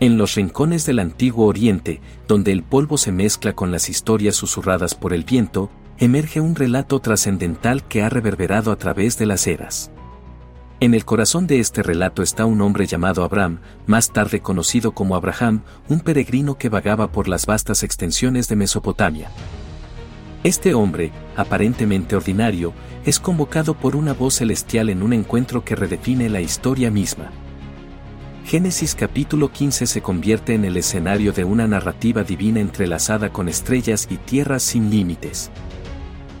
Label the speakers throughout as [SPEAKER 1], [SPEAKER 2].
[SPEAKER 1] En los rincones del antiguo Oriente, donde el polvo se mezcla con las historias susurradas por el viento, emerge un relato trascendental que ha reverberado a través de las eras. En el corazón de este relato está un hombre llamado Abraham, más tarde conocido como Abraham, un peregrino que vagaba por las vastas extensiones de Mesopotamia. Este hombre, aparentemente ordinario, es convocado por una voz celestial en un encuentro que redefine la historia misma. Génesis capítulo 15 se convierte en el escenario de una narrativa divina entrelazada con estrellas y tierras sin límites.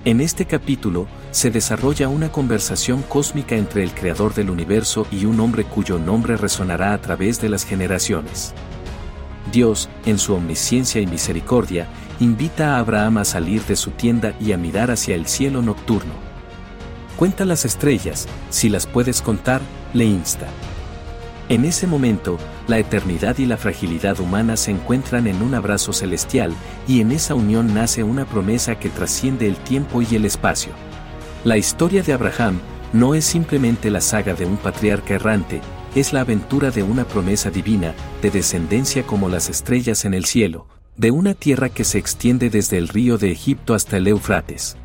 [SPEAKER 1] En este capítulo, se desarrolla una conversación cósmica entre el creador del universo y un hombre cuyo nombre resonará a través de las generaciones. Dios, en su omnisciencia y misericordia, invita a Abraham a salir de su tienda y a mirar hacia el cielo nocturno. Cuenta las estrellas, si las puedes contar, le insta. En ese momento, la eternidad y la fragilidad humana se encuentran en un abrazo celestial, y en esa unión nace una promesa que trasciende el tiempo y el espacio. La historia de Abraham no es simplemente la saga de un patriarca errante, es la aventura de una promesa divina, de descendencia como las estrellas en el cielo, de una tierra que se extiende desde el río de Egipto hasta el Eufrates.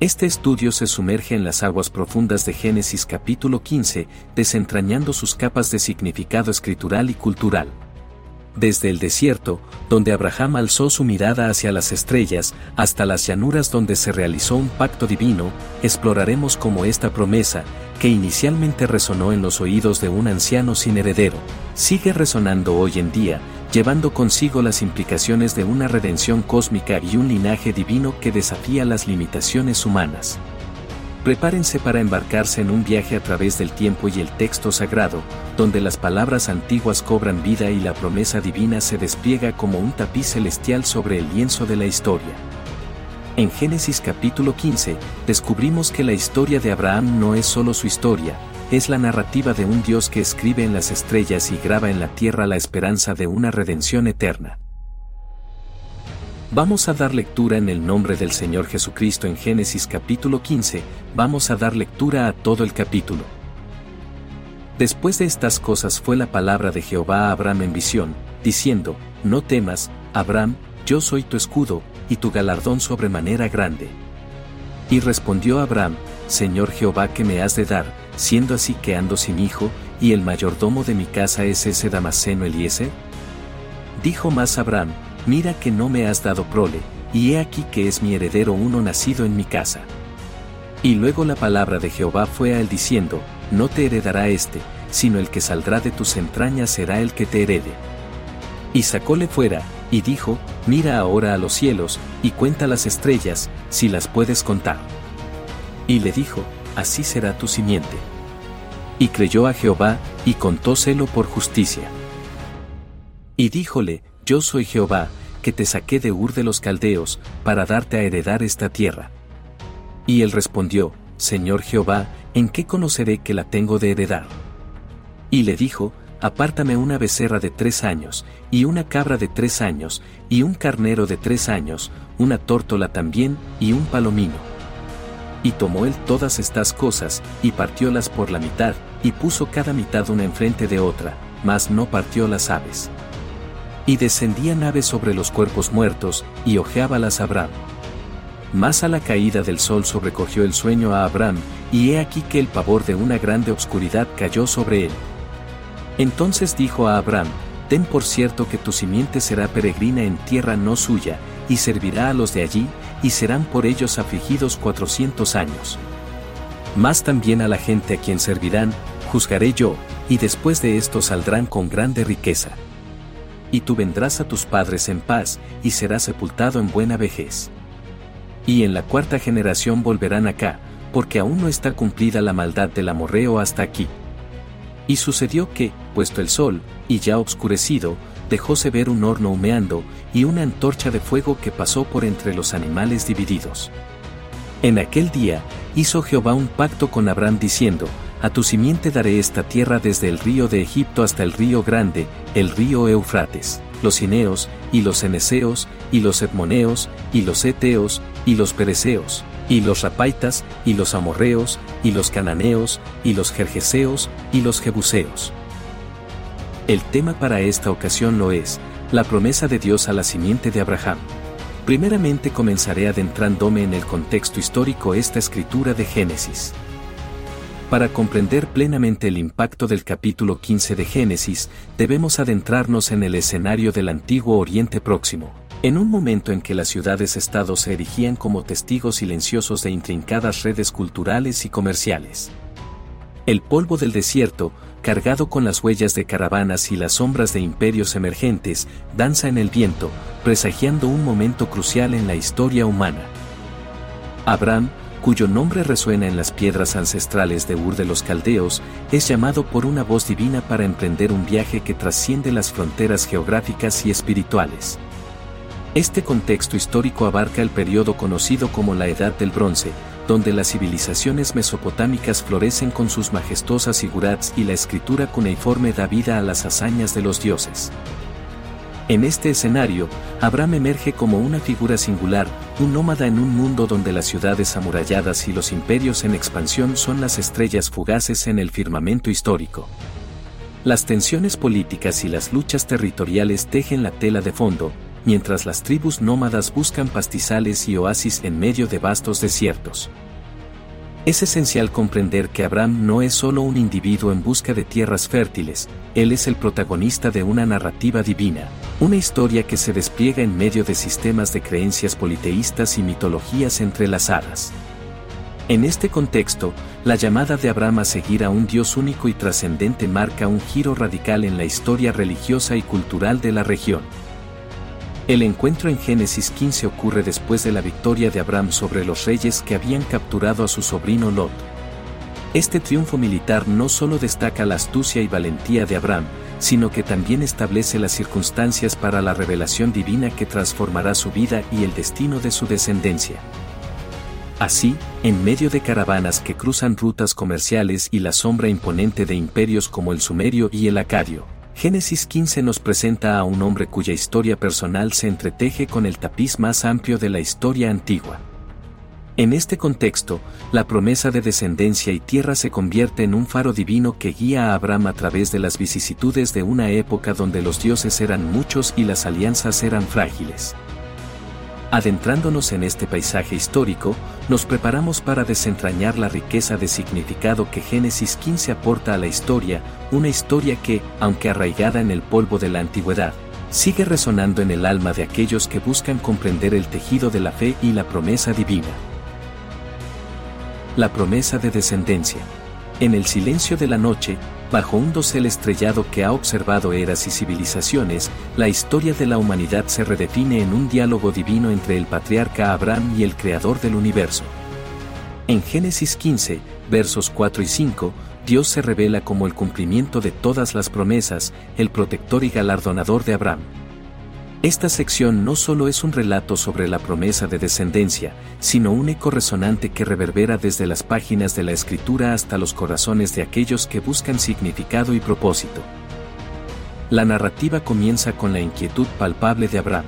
[SPEAKER 1] Este estudio se sumerge en las aguas profundas de Génesis capítulo 15, desentrañando sus capas de significado escritural y cultural. Desde el desierto, donde Abraham alzó su mirada hacia las estrellas, hasta las llanuras donde se realizó un pacto divino, exploraremos cómo esta promesa, que inicialmente resonó en los oídos de un anciano sin heredero, sigue resonando hoy en día, llevando consigo las implicaciones de una redención cósmica y un linaje divino que desafía las limitaciones humanas. Prepárense para embarcarse en un viaje a través del tiempo y el texto sagrado, donde las palabras antiguas cobran vida y la promesa divina se despliega como un tapiz celestial sobre el lienzo de la historia. En Génesis capítulo 15, descubrimos que la historia de Abraham no es solo su historia, es la narrativa de un Dios que escribe en las estrellas y graba en la tierra la esperanza de una redención eterna. Vamos a dar lectura en el nombre del Señor Jesucristo en Génesis capítulo 15, vamos a dar lectura a todo el capítulo. Después de estas cosas fue la palabra de Jehová a Abraham en visión, diciendo, No temas, Abraham, yo soy tu escudo, y tu galardón sobremanera grande. Y respondió Abraham, Señor Jehová que me has de dar, siendo así que ando sin hijo, y el mayordomo de mi casa es ese Damaseno Eliezer? Dijo más Abraham, mira que no me has dado prole, y he aquí que es mi heredero uno nacido en mi casa. Y luego la palabra de Jehová fue a él diciendo, no te heredará éste, sino el que saldrá de tus entrañas será el que te herede. Y sacóle fuera, y dijo, mira ahora a los cielos, y cuenta las estrellas, si las puedes contar. Y le dijo, así será tu simiente. Y creyó a Jehová, y contóselo por justicia. Y díjole, Yo soy Jehová, que te saqué de Ur de los Caldeos, para darte a heredar esta tierra. Y él respondió, Señor Jehová, ¿en qué conoceré que la tengo de heredar? Y le dijo, apártame una becerra de tres años, y una cabra de tres años, y un carnero de tres años, una tórtola también, y un palomino. Y tomó él todas estas cosas, y partiólas por la mitad, y puso cada mitad una enfrente de otra, mas no partió las aves. Y descendían aves sobre los cuerpos muertos, y ojeábalas Abraham. Más a la caída del sol sobrecogió el sueño a Abraham, y he aquí que el pavor de una grande obscuridad cayó sobre él. Entonces dijo a Abraham, Ten por cierto que tu simiente será peregrina en tierra no suya, y servirá a los de allí, y serán por ellos afligidos cuatrocientos años. Más también a la gente a quien servirán, juzgaré yo, y después de esto saldrán con grande riqueza. Y tú vendrás a tus padres en paz, y serás sepultado en buena vejez. Y en la cuarta generación volverán acá, porque aún no está cumplida la maldad del amorreo hasta aquí. Y sucedió que, puesto el sol, y ya obscurecido, dejóse ver un horno humeando, y una antorcha de fuego que pasó por entre los animales divididos. En aquel día, hizo Jehová un pacto con Abraham diciendo, A tu simiente daré esta tierra desde el río de Egipto hasta el río grande, el río Eufrates, los cineos, y los eneseos, y los etmoneos, y los eteos, y los pereceos, y los rapaitas, y los amorreos, y los cananeos, y los jerjeseos, y los jebuseos. El tema para esta ocasión lo es, la promesa de Dios a la simiente de Abraham. Primeramente comenzaré adentrándome en el contexto histórico esta escritura de Génesis. Para comprender plenamente el impacto del capítulo 15 de Génesis, debemos adentrarnos en el escenario del antiguo Oriente Próximo, en un momento en que las ciudades-estados se erigían como testigos silenciosos de intrincadas redes culturales y comerciales. El polvo del desierto, cargado con las huellas de caravanas y las sombras de imperios emergentes, danza en el viento, presagiando un momento crucial en la historia humana. Abraham, cuyo nombre resuena en las piedras ancestrales de Ur de los Caldeos, es llamado por una voz divina para emprender un viaje que trasciende las fronteras geográficas y espirituales. Este contexto histórico abarca el periodo conocido como la Edad del Bronce, donde las civilizaciones mesopotámicas florecen con sus majestuosas figurats y la escritura cuneiforme da vida a las hazañas de los dioses. En este escenario, Abraham emerge como una figura singular, un nómada en un mundo donde las ciudades amuralladas y los imperios en expansión son las estrellas fugaces en el firmamento histórico. Las tensiones políticas y las luchas territoriales tejen la tela de fondo, mientras las tribus nómadas buscan pastizales y oasis en medio de vastos desiertos. Es esencial comprender que Abraham no es solo un individuo en busca de tierras fértiles, él es el protagonista de una narrativa divina, una historia que se despliega en medio de sistemas de creencias politeístas y mitologías entrelazadas. En este contexto, la llamada de Abraham a seguir a un Dios único y trascendente marca un giro radical en la historia religiosa y cultural de la región. El encuentro en Génesis 15 ocurre después de la victoria de Abraham sobre los reyes que habían capturado a su sobrino Lot. Este triunfo militar no solo destaca la astucia y valentía de Abraham, sino que también establece las circunstancias para la revelación divina que transformará su vida y el destino de su descendencia. Así, en medio de caravanas que cruzan rutas comerciales y la sombra imponente de imperios como el sumerio y el acadio, Génesis 15 nos presenta a un hombre cuya historia personal se entreteje con el tapiz más amplio de la historia antigua. En este contexto, la promesa de descendencia y tierra se convierte en un faro divino que guía a Abraham a través de las vicisitudes de una época donde los dioses eran muchos y las alianzas eran frágiles. Adentrándonos en este paisaje histórico, nos preparamos para desentrañar la riqueza de significado que Génesis 15 aporta a la historia, una historia que, aunque arraigada en el polvo de la antigüedad, sigue resonando en el alma de aquellos que buscan comprender el tejido de la fe y la promesa divina. La promesa de descendencia. En el silencio de la noche, bajo un dosel estrellado que ha observado eras y civilizaciones, la historia de la humanidad se redefine en un diálogo divino entre el patriarca Abraham y el creador del universo. En Génesis 15, versos 4 y 5, Dios se revela como el cumplimiento de todas las promesas, el protector y galardonador de Abraham. Esta sección no solo es un relato sobre la promesa de descendencia, sino un eco resonante que reverbera desde las páginas de la escritura hasta los corazones de aquellos que buscan significado y propósito. La narrativa comienza con la inquietud palpable de Abraham.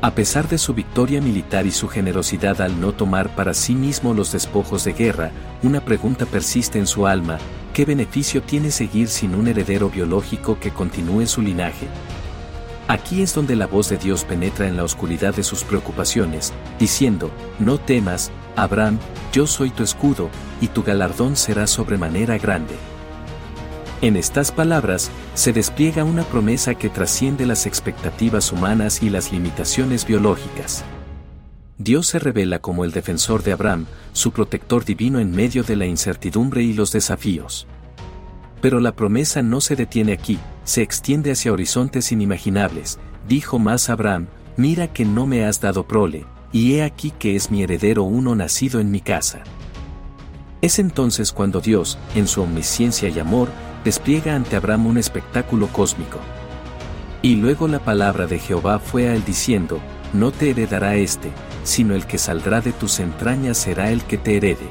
[SPEAKER 1] A pesar de su victoria militar y su generosidad al no tomar para sí mismo los despojos de guerra, una pregunta persiste en su alma, ¿qué beneficio tiene seguir sin un heredero biológico que continúe su linaje? Aquí es donde la voz de Dios penetra en la oscuridad de sus preocupaciones, diciendo, no temas, Abraham, yo soy tu escudo, y tu galardón será sobremanera grande. En estas palabras, se despliega una promesa que trasciende las expectativas humanas y las limitaciones biológicas. Dios se revela como el defensor de Abraham, su protector divino en medio de la incertidumbre y los desafíos. Pero la promesa no se detiene aquí, se extiende hacia horizontes inimaginables, dijo más Abraham, mira que no me has dado prole, y he aquí que es mi heredero uno nacido en mi casa. Es entonces cuando Dios, en su omnisciencia y amor, despliega ante Abraham un espectáculo cósmico. Y luego la palabra de Jehová fue a él diciendo, no te heredará este, sino el que saldrá de tus entrañas será el que te herede.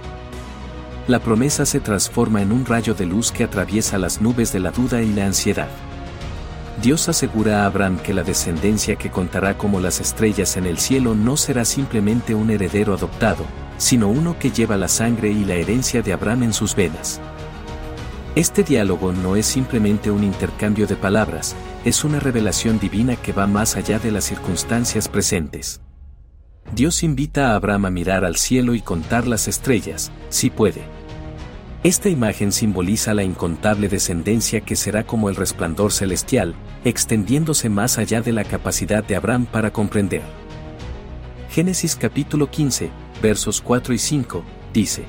[SPEAKER 1] La promesa se transforma en un rayo de luz que atraviesa las nubes de la duda y la ansiedad. Dios asegura a Abraham que la descendencia que contará como las estrellas en el cielo no será simplemente un heredero adoptado, sino uno que lleva la sangre y la herencia de Abraham en sus venas. Este diálogo no es simplemente un intercambio de palabras, es una revelación divina que va más allá de las circunstancias presentes. Dios invita a Abraham a mirar al cielo y contar las estrellas, si puede. Esta imagen simboliza la incontable descendencia que será como el resplandor celestial, extendiéndose más allá de la capacidad de Abraham para comprender. Génesis capítulo 15, versos 4 y 5, dice,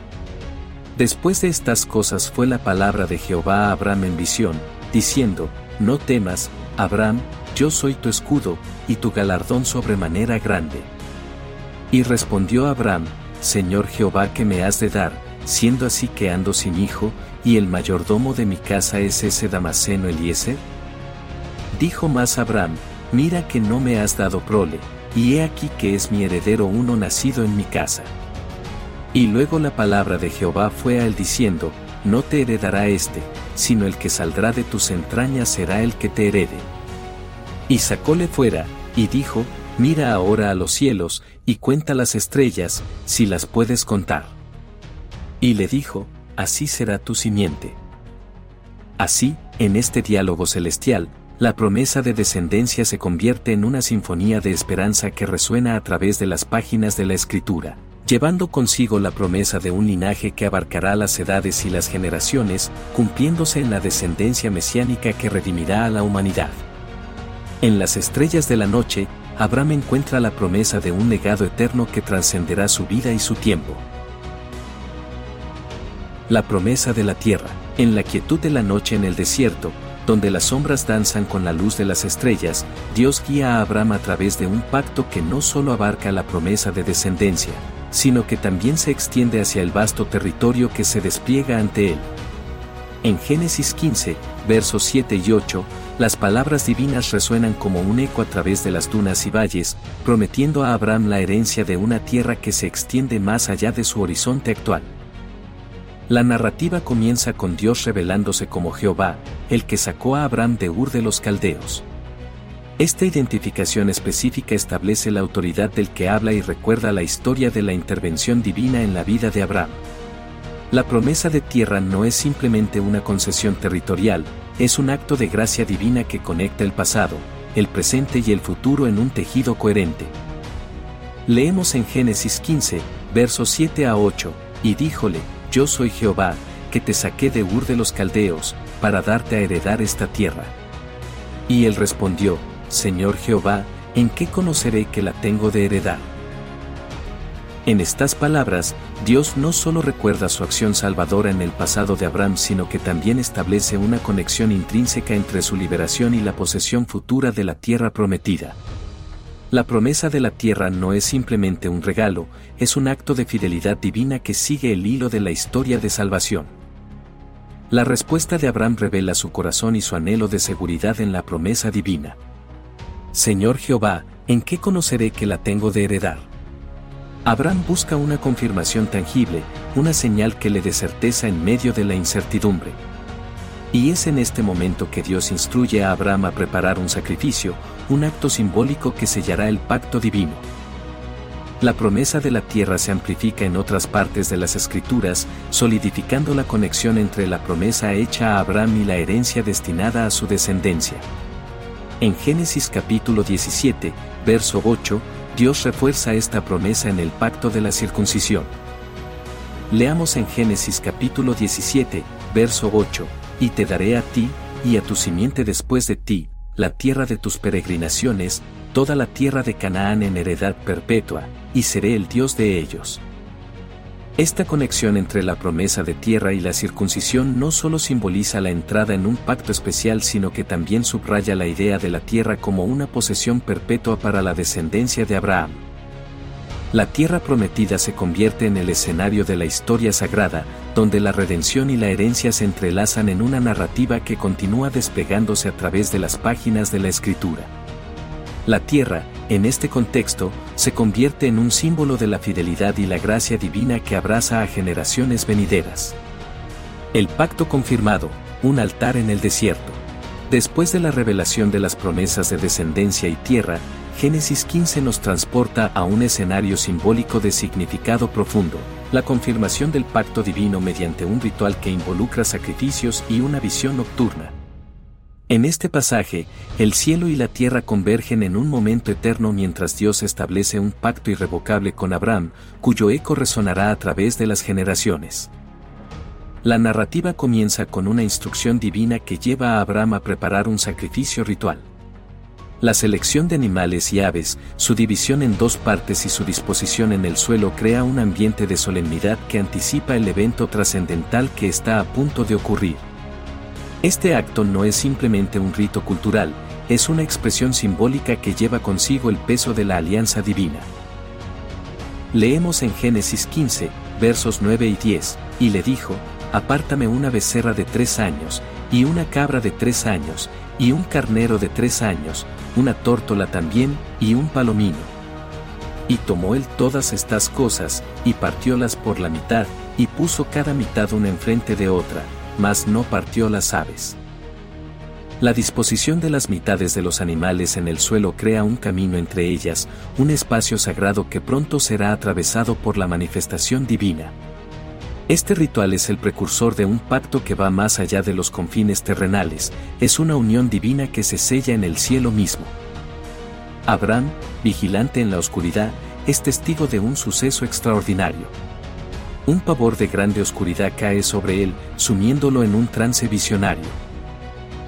[SPEAKER 1] Después de estas cosas fue la palabra de Jehová a Abraham en visión, diciendo, No temas, Abraham, yo soy tu escudo, y tu galardón sobremanera grande. Y respondió Abraham, Señor Jehová que me has de dar, siendo así que ando sin hijo, y el mayordomo de mi casa es ese Damaseno Eliezer? Dijo más Abraham, Mira que no me has dado prole, y he aquí que es mi heredero uno nacido en mi casa. Y luego la palabra de Jehová fue a él diciendo, No te heredará éste, sino el que saldrá de tus entrañas será el que te herede. Y sacóle fuera, y dijo, Mira ahora a los cielos, y cuenta las estrellas, si las puedes contar. Y le dijo, Así será tu simiente. Así, en este diálogo celestial, la promesa de descendencia se convierte en una sinfonía de esperanza que resuena a través de las páginas de la Escritura llevando consigo la promesa de un linaje que abarcará las edades y las generaciones, cumpliéndose en la descendencia mesiánica que redimirá a la humanidad. En las estrellas de la noche, Abraham encuentra la promesa de un legado eterno que trascenderá su vida y su tiempo. La promesa de la tierra, en la quietud de la noche en el desierto, donde las sombras danzan con la luz de las estrellas, Dios guía a Abraham a través de un pacto que no solo abarca la promesa de descendencia, sino que también se extiende hacia el vasto territorio que se despliega ante él. En Génesis 15, versos 7 y 8, las palabras divinas resuenan como un eco a través de las dunas y valles, prometiendo a Abraham la herencia de una tierra que se extiende más allá de su horizonte actual. La narrativa comienza con Dios revelándose como Jehová, el que sacó a Abraham de Ur de los Caldeos. Esta identificación específica establece la autoridad del que habla y recuerda la historia de la intervención divina en la vida de Abraham. La promesa de tierra no es simplemente una concesión territorial, es un acto de gracia divina que conecta el pasado, el presente y el futuro en un tejido coherente. Leemos en Génesis 15, versos 7 a 8, y díjole, Yo soy Jehová, que te saqué de Ur de los Caldeos, para darte a heredar esta tierra. Y él respondió, Señor Jehová, ¿en qué conoceré que la tengo de heredar? En estas palabras, Dios no solo recuerda su acción salvadora en el pasado de Abraham, sino que también establece una conexión intrínseca entre su liberación y la posesión futura de la tierra prometida. La promesa de la tierra no es simplemente un regalo, es un acto de fidelidad divina que sigue el hilo de la historia de salvación. La respuesta de Abraham revela su corazón y su anhelo de seguridad en la promesa divina. Señor Jehová, ¿en qué conoceré que la tengo de heredar? Abraham busca una confirmación tangible, una señal que le dé certeza en medio de la incertidumbre. Y es en este momento que Dios instruye a Abraham a preparar un sacrificio, un acto simbólico que sellará el pacto divino. La promesa de la tierra se amplifica en otras partes de las escrituras, solidificando la conexión entre la promesa hecha a Abraham y la herencia destinada a su descendencia. En Génesis capítulo 17, verso 8, Dios refuerza esta promesa en el pacto de la circuncisión. Leamos en Génesis capítulo 17, verso 8, y te daré a ti, y a tu simiente después de ti, la tierra de tus peregrinaciones, toda la tierra de Canaán en heredad perpetua, y seré el Dios de ellos. Esta conexión entre la promesa de tierra y la circuncisión no solo simboliza la entrada en un pacto especial, sino que también subraya la idea de la tierra como una posesión perpetua para la descendencia de Abraham. La tierra prometida se convierte en el escenario de la historia sagrada, donde la redención y la herencia se entrelazan en una narrativa que continúa despegándose a través de las páginas de la escritura. La tierra, en este contexto, se convierte en un símbolo de la fidelidad y la gracia divina que abraza a generaciones venideras. El pacto confirmado, un altar en el desierto. Después de la revelación de las promesas de descendencia y tierra, Génesis 15 nos transporta a un escenario simbólico de significado profundo, la confirmación del pacto divino mediante un ritual que involucra sacrificios y una visión nocturna. En este pasaje, el cielo y la tierra convergen en un momento eterno mientras Dios establece un pacto irrevocable con Abraham, cuyo eco resonará a través de las generaciones. La narrativa comienza con una instrucción divina que lleva a Abraham a preparar un sacrificio ritual. La selección de animales y aves, su división en dos partes y su disposición en el suelo crea un ambiente de solemnidad que anticipa el evento trascendental que está a punto de ocurrir. Este acto no es simplemente un rito cultural, es una expresión simbólica que lleva consigo el peso de la alianza divina. Leemos en Génesis 15, versos 9 y 10, y le dijo, Apártame una becerra de tres años, y una cabra de tres años, y un carnero de tres años, una tórtola también, y un palomino. Y tomó él todas estas cosas, y partiólas por la mitad, y puso cada mitad una enfrente de otra, mas no partió las aves. La disposición de las mitades de los animales en el suelo crea un camino entre ellas, un espacio sagrado que pronto será atravesado por la manifestación divina. Este ritual es el precursor de un pacto que va más allá de los confines terrenales, es una unión divina que se sella en el cielo mismo. Abraham, vigilante en la oscuridad, es testigo de un suceso extraordinario. Un pavor de grande oscuridad cae sobre él, sumiéndolo en un trance visionario.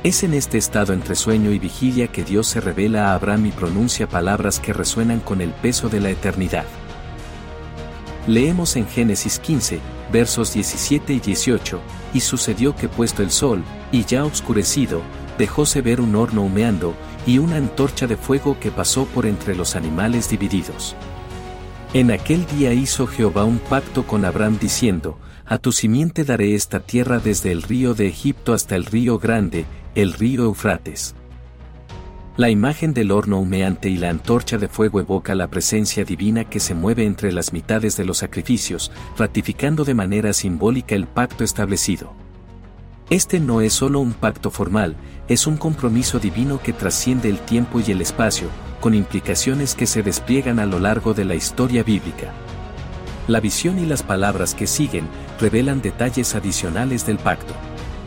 [SPEAKER 1] Es en este estado entre sueño y vigilia que Dios se revela a Abraham y pronuncia palabras que resuenan con el peso de la eternidad. Leemos en Génesis 15, versos 17 y 18, y sucedió que puesto el sol, y ya oscurecido, dejóse ver un horno humeando, y una antorcha de fuego que pasó por entre los animales divididos. En aquel día hizo Jehová un pacto con Abraham diciendo, A tu simiente daré esta tierra desde el río de Egipto hasta el río grande, el río Eufrates. La imagen del horno humeante y la antorcha de fuego evoca la presencia divina que se mueve entre las mitades de los sacrificios, ratificando de manera simbólica el pacto establecido. Este no es solo un pacto formal, es un compromiso divino que trasciende el tiempo y el espacio, con implicaciones que se despliegan a lo largo de la historia bíblica. La visión y las palabras que siguen revelan detalles adicionales del pacto.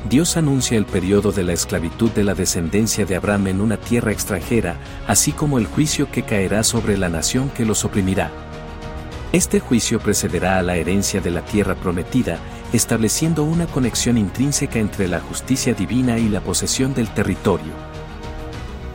[SPEAKER 1] Dios anuncia el periodo de la esclavitud de la descendencia de Abraham en una tierra extranjera, así como el juicio que caerá sobre la nación que los oprimirá. Este juicio precederá a la herencia de la tierra prometida, estableciendo una conexión intrínseca entre la justicia divina y la posesión del territorio.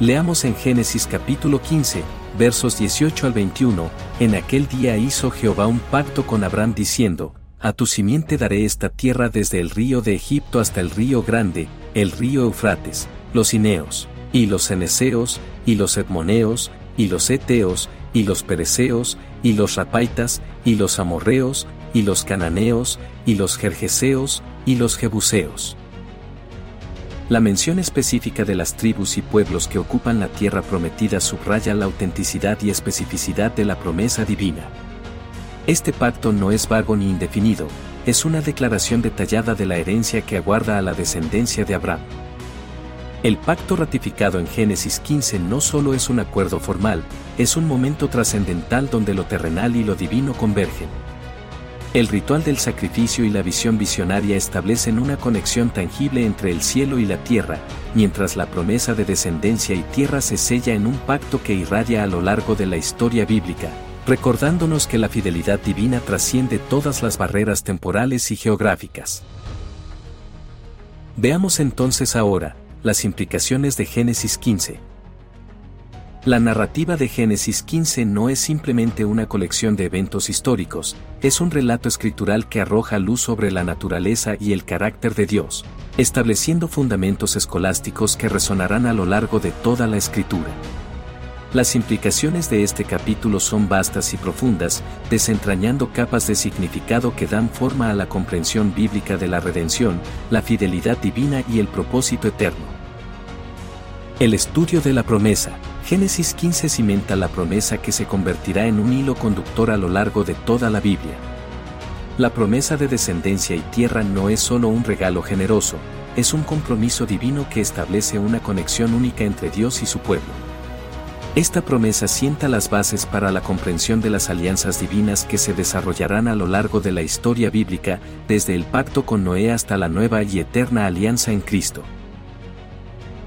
[SPEAKER 1] Leamos en Génesis capítulo 15, versos 18 al 21, en aquel día hizo Jehová un pacto con Abraham diciendo, A tu simiente daré esta tierra desde el río de Egipto hasta el río grande, el río Eufrates, los Ineos, y los Ceneseos, y los Edmoneos, y los Eteos, y los Pereceos, y los Rapaitas, y los Amorreos, y los Cananeos, y los Jerjeseos, y los Jebuseos. La mención específica de las tribus y pueblos que ocupan la tierra prometida subraya la autenticidad y especificidad de la promesa divina. Este pacto no es vago ni indefinido, es una declaración detallada de la herencia que aguarda a la descendencia de Abraham. El pacto ratificado en Génesis 15 no solo es un acuerdo formal, es un momento trascendental donde lo terrenal y lo divino convergen. El ritual del sacrificio y la visión visionaria establecen una conexión tangible entre el cielo y la tierra, mientras la promesa de descendencia y tierra se sella en un pacto que irradia a lo largo de la historia bíblica, recordándonos que la fidelidad divina trasciende todas las barreras temporales y geográficas. Veamos entonces ahora, las implicaciones de Génesis 15. La narrativa de Génesis 15 no es simplemente una colección de eventos históricos, es un relato escritural que arroja luz sobre la naturaleza y el carácter de Dios, estableciendo fundamentos escolásticos que resonarán a lo largo de toda la escritura. Las implicaciones de este capítulo son vastas y profundas, desentrañando capas de significado que dan forma a la comprensión bíblica de la redención, la fidelidad divina y el propósito eterno. El estudio de la promesa. Génesis 15 cimenta la promesa que se convertirá en un hilo conductor a lo largo de toda la Biblia. La promesa de descendencia y tierra no es solo un regalo generoso, es un compromiso divino que establece una conexión única entre Dios y su pueblo. Esta promesa sienta las bases para la comprensión de las alianzas divinas que se desarrollarán a lo largo de la historia bíblica, desde el pacto con Noé hasta la nueva y eterna alianza en Cristo.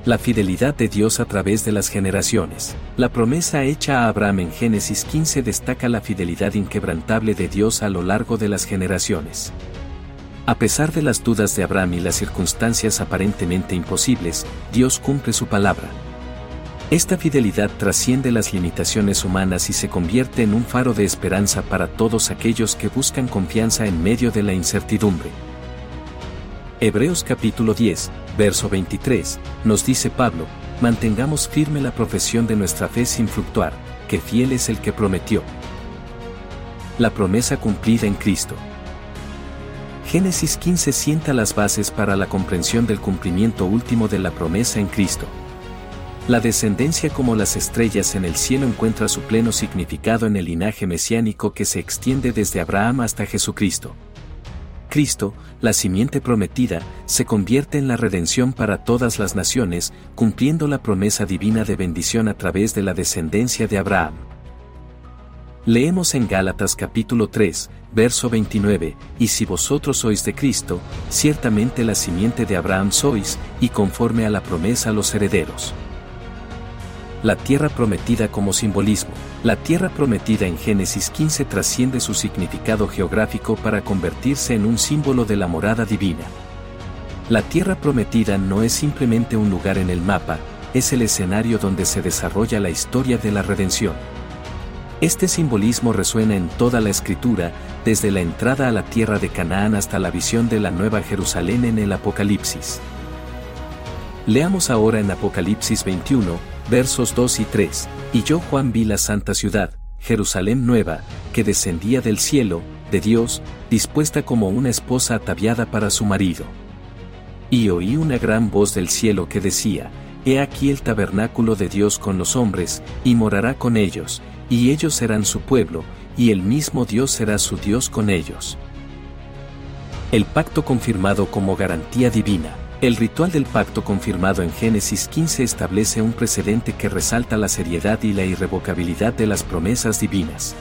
[SPEAKER 1] La fidelidad de Dios a través de las generaciones. La promesa hecha a Abraham en Génesis 15 destaca la fidelidad inquebrantable de Dios a lo largo de las generaciones. A pesar de las dudas de Abraham y las circunstancias aparentemente imposibles, Dios cumple su palabra. Esta fidelidad trasciende las limitaciones humanas y se convierte en un faro de esperanza para todos aquellos que buscan confianza en medio de la incertidumbre. Hebreos capítulo 10, verso 23, nos dice Pablo, mantengamos firme la profesión de nuestra fe sin fluctuar, que fiel es el que prometió. La promesa cumplida en Cristo. Génesis 15 sienta las bases para la comprensión del cumplimiento último de la promesa en Cristo. La descendencia como las estrellas en el cielo encuentra su pleno significado en el linaje mesiánico que se extiende desde Abraham hasta Jesucristo. Cristo, la simiente prometida, se convierte en la redención para todas las naciones, cumpliendo la promesa divina de bendición a través de la descendencia de Abraham. Leemos en Gálatas capítulo 3, verso 29, y si vosotros sois de Cristo, ciertamente la simiente de Abraham sois, y conforme a la promesa los herederos la tierra prometida como simbolismo. La tierra prometida en Génesis 15 trasciende su significado geográfico para convertirse en un símbolo de la morada divina. La tierra prometida no es simplemente un lugar en el mapa, es el escenario donde se desarrolla la historia de la redención. Este simbolismo resuena en toda la escritura, desde la entrada a la tierra de Canaán hasta la visión de la Nueva Jerusalén en el Apocalipsis. Leamos ahora en Apocalipsis 21, versos 2 y 3, y yo Juan vi la santa ciudad, Jerusalén nueva, que descendía del cielo, de Dios, dispuesta como una esposa ataviada para su marido. Y oí una gran voz del cielo que decía, He aquí el tabernáculo de Dios con los hombres, y morará con ellos, y ellos serán su pueblo, y el mismo Dios será su Dios con ellos. El pacto confirmado como garantía divina. El ritual del pacto confirmado en Génesis 15 establece un precedente que resalta la seriedad y la irrevocabilidad de las promesas divinas.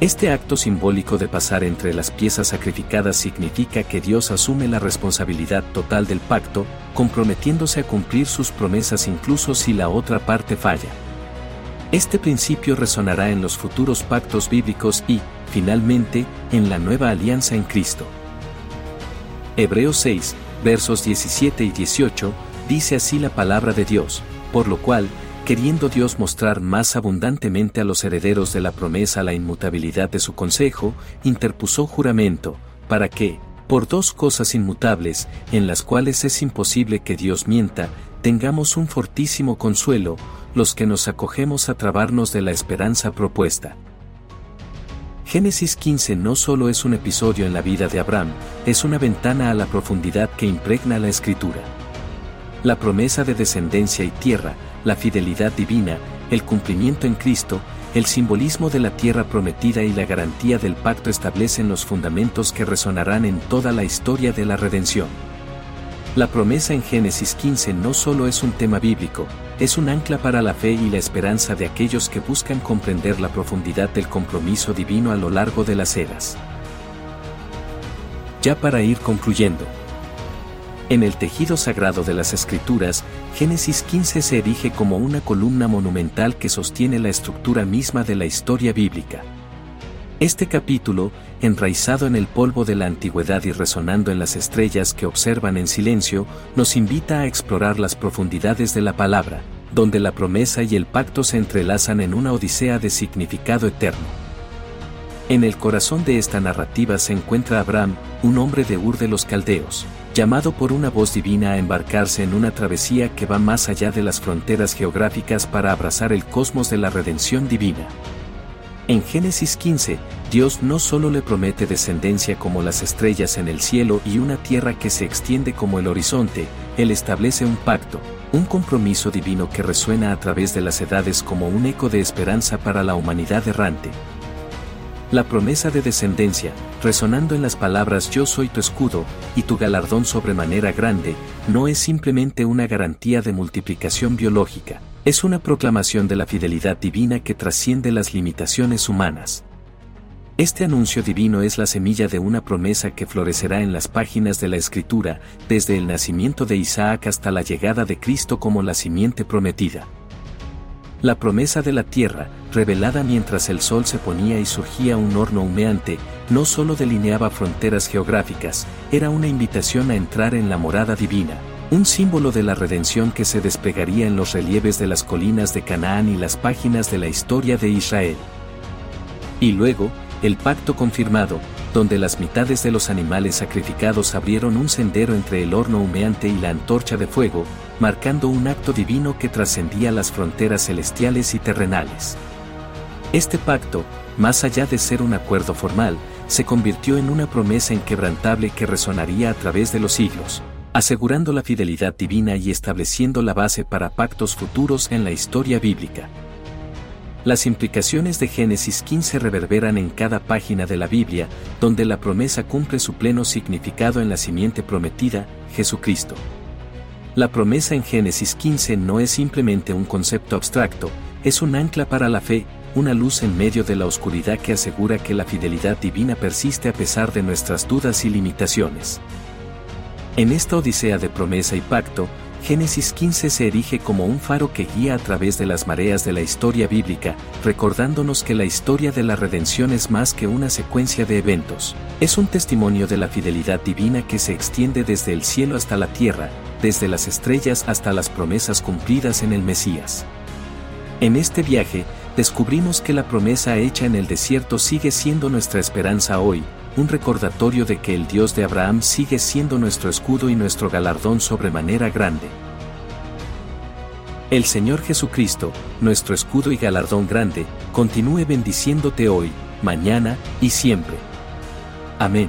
[SPEAKER 1] Este acto simbólico de pasar entre las piezas sacrificadas significa que Dios asume la responsabilidad total del pacto, comprometiéndose a cumplir sus promesas incluso si la otra parte falla. Este principio resonará en los futuros pactos bíblicos y, finalmente, en la nueva alianza en Cristo. Hebreos 6, versos 17 y 18, dice así la palabra de Dios, por lo cual, queriendo Dios mostrar más abundantemente a los herederos de la promesa la inmutabilidad de su consejo, interpuso juramento, para que, por dos cosas inmutables, en las cuales es imposible que Dios mienta, tengamos un fortísimo consuelo, los que nos acogemos a trabarnos de la esperanza propuesta. Génesis 15 no solo es un episodio en la vida de Abraham, es una ventana a la profundidad que impregna la escritura. La promesa de descendencia y tierra, la fidelidad divina, el cumplimiento en Cristo, el simbolismo de la tierra prometida y la garantía del pacto establecen los fundamentos que resonarán en toda la historia de la redención. La promesa en Génesis 15 no solo es un tema bíblico, es un ancla para la fe y la esperanza de aquellos que buscan comprender la profundidad del compromiso divino a lo largo de las eras. Ya para ir concluyendo. En el tejido sagrado de las Escrituras, Génesis 15 se erige como una columna monumental que sostiene la estructura misma de la historia bíblica. Este capítulo, enraizado en el polvo de la antigüedad y resonando en las estrellas que observan en silencio, nos invita a explorar las profundidades de la palabra, donde la promesa y el pacto se entrelazan en una odisea de significado eterno. En el corazón de esta narrativa se encuentra Abraham, un hombre de Ur de los Caldeos, llamado por una voz divina a embarcarse en una travesía que va más allá de las fronteras geográficas para abrazar el cosmos de la redención divina. En Génesis 15, Dios no solo le promete descendencia como las estrellas en el cielo y una tierra que se extiende como el horizonte, Él establece un pacto, un compromiso divino que resuena a través de las edades como un eco de esperanza para la humanidad errante. La promesa de descendencia, resonando en las palabras yo soy tu escudo, y tu galardón sobremanera grande, no es simplemente una garantía de multiplicación biológica, es una proclamación de la fidelidad divina que trasciende las limitaciones humanas. Este anuncio divino es la semilla de una promesa que florecerá en las páginas de la Escritura, desde el nacimiento de Isaac hasta la llegada de Cristo como la simiente prometida. La promesa de la tierra, revelada mientras el sol se ponía y surgía un horno humeante, no solo delineaba fronteras geográficas, era una invitación a entrar en la morada divina, un símbolo de la redención que se desplegaría en los relieves de las colinas de Canaán y las páginas de la historia de Israel. Y luego, el pacto confirmado, donde las mitades de los animales sacrificados abrieron un sendero entre el horno humeante y la antorcha de fuego, marcando un acto divino que trascendía las fronteras celestiales y terrenales. Este pacto, más allá de ser un acuerdo formal, se convirtió en una promesa inquebrantable que resonaría a través de los siglos, asegurando la fidelidad divina y estableciendo la base para pactos futuros en la historia bíblica. Las implicaciones de Génesis 15 reverberan en cada página de la Biblia, donde la promesa cumple su pleno significado en la simiente prometida, Jesucristo. La promesa en Génesis 15 no es simplemente un concepto abstracto, es un ancla para la fe, una luz en medio de la oscuridad que asegura que la fidelidad divina persiste a pesar de nuestras dudas y limitaciones. En esta odisea de promesa y pacto, Génesis 15 se erige como un faro que guía a través de las mareas de la historia bíblica, recordándonos que la historia de la redención es más que una secuencia de eventos. Es un testimonio de la fidelidad divina que se extiende desde el cielo hasta la tierra, desde las estrellas hasta las promesas cumplidas en el Mesías. En este viaje, descubrimos que la promesa hecha en el desierto sigue siendo nuestra esperanza hoy, un recordatorio de que el Dios de Abraham sigue siendo nuestro escudo y nuestro galardón sobremanera grande. El Señor Jesucristo, nuestro escudo y galardón grande, continúe bendiciéndote hoy, mañana y siempre. Amén.